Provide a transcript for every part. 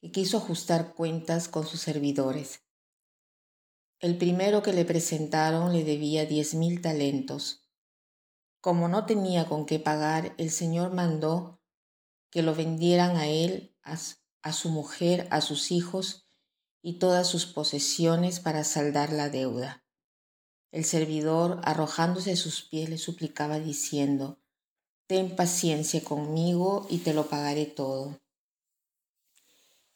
y quiso ajustar cuentas con sus servidores. El primero que le presentaron le debía diez mil talentos. Como no tenía con qué pagar, el Señor mandó que lo vendieran a él, a, a su mujer, a sus hijos y todas sus posesiones para saldar la deuda. El servidor, arrojándose a sus pies, le suplicaba diciendo, Ten paciencia conmigo y te lo pagaré todo.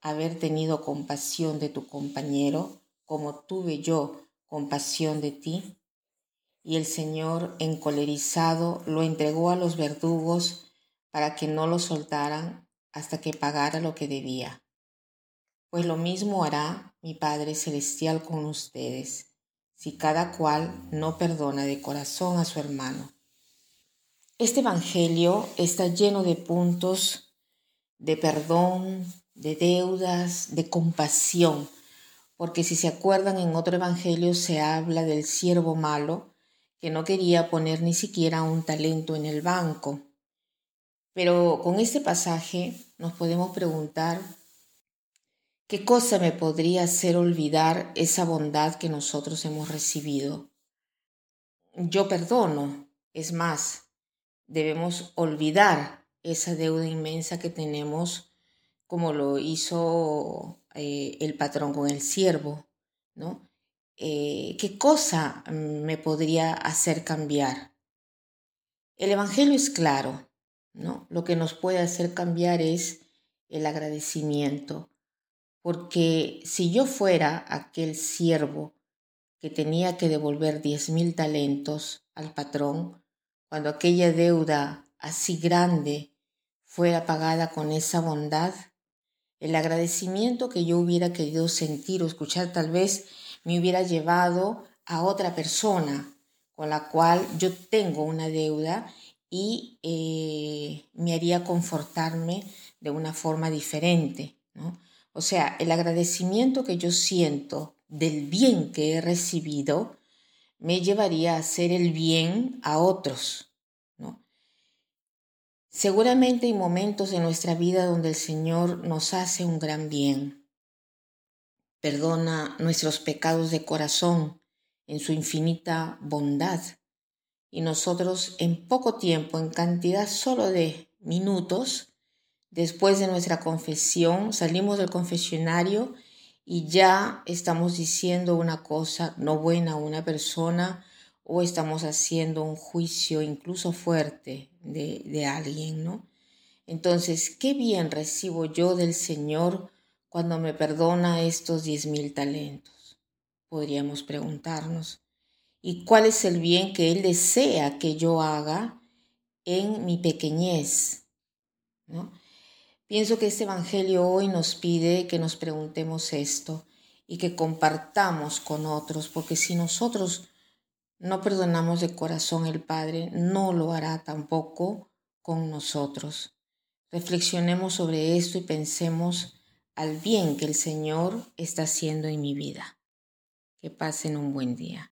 haber tenido compasión de tu compañero, como tuve yo compasión de ti? Y el Señor, encolerizado, lo entregó a los verdugos para que no lo soltaran hasta que pagara lo que debía. Pues lo mismo hará mi Padre Celestial con ustedes, si cada cual no perdona de corazón a su hermano. Este Evangelio está lleno de puntos de perdón, de deudas, de compasión, porque si se acuerdan en otro evangelio se habla del siervo malo que no quería poner ni siquiera un talento en el banco. Pero con este pasaje nos podemos preguntar, ¿qué cosa me podría hacer olvidar esa bondad que nosotros hemos recibido? Yo perdono, es más, debemos olvidar esa deuda inmensa que tenemos como lo hizo eh, el patrón con el siervo, ¿no? Eh, ¿Qué cosa me podría hacer cambiar? El Evangelio es claro, ¿no? Lo que nos puede hacer cambiar es el agradecimiento, porque si yo fuera aquel siervo que tenía que devolver diez mil talentos al patrón, cuando aquella deuda así grande fuera pagada con esa bondad, el agradecimiento que yo hubiera querido sentir o escuchar tal vez me hubiera llevado a otra persona con la cual yo tengo una deuda y eh, me haría confortarme de una forma diferente. O sea, el agradecimiento que yo siento del bien que he recibido me llevaría a hacer el bien a otros. Seguramente hay momentos en nuestra vida donde el Señor nos hace un gran bien. Perdona nuestros pecados de corazón en su infinita bondad. Y nosotros en poco tiempo, en cantidad solo de minutos, después de nuestra confesión, salimos del confesionario y ya estamos diciendo una cosa no buena a una persona o estamos haciendo un juicio incluso fuerte de, de alguien, ¿no? Entonces, ¿qué bien recibo yo del Señor cuando me perdona estos diez mil talentos? Podríamos preguntarnos. ¿Y cuál es el bien que Él desea que yo haga en mi pequeñez? ¿No? Pienso que este Evangelio hoy nos pide que nos preguntemos esto y que compartamos con otros, porque si nosotros no perdonamos de corazón el Padre, no lo hará tampoco con nosotros. Reflexionemos sobre esto y pensemos al bien que el Señor está haciendo en mi vida. Que pasen un buen día.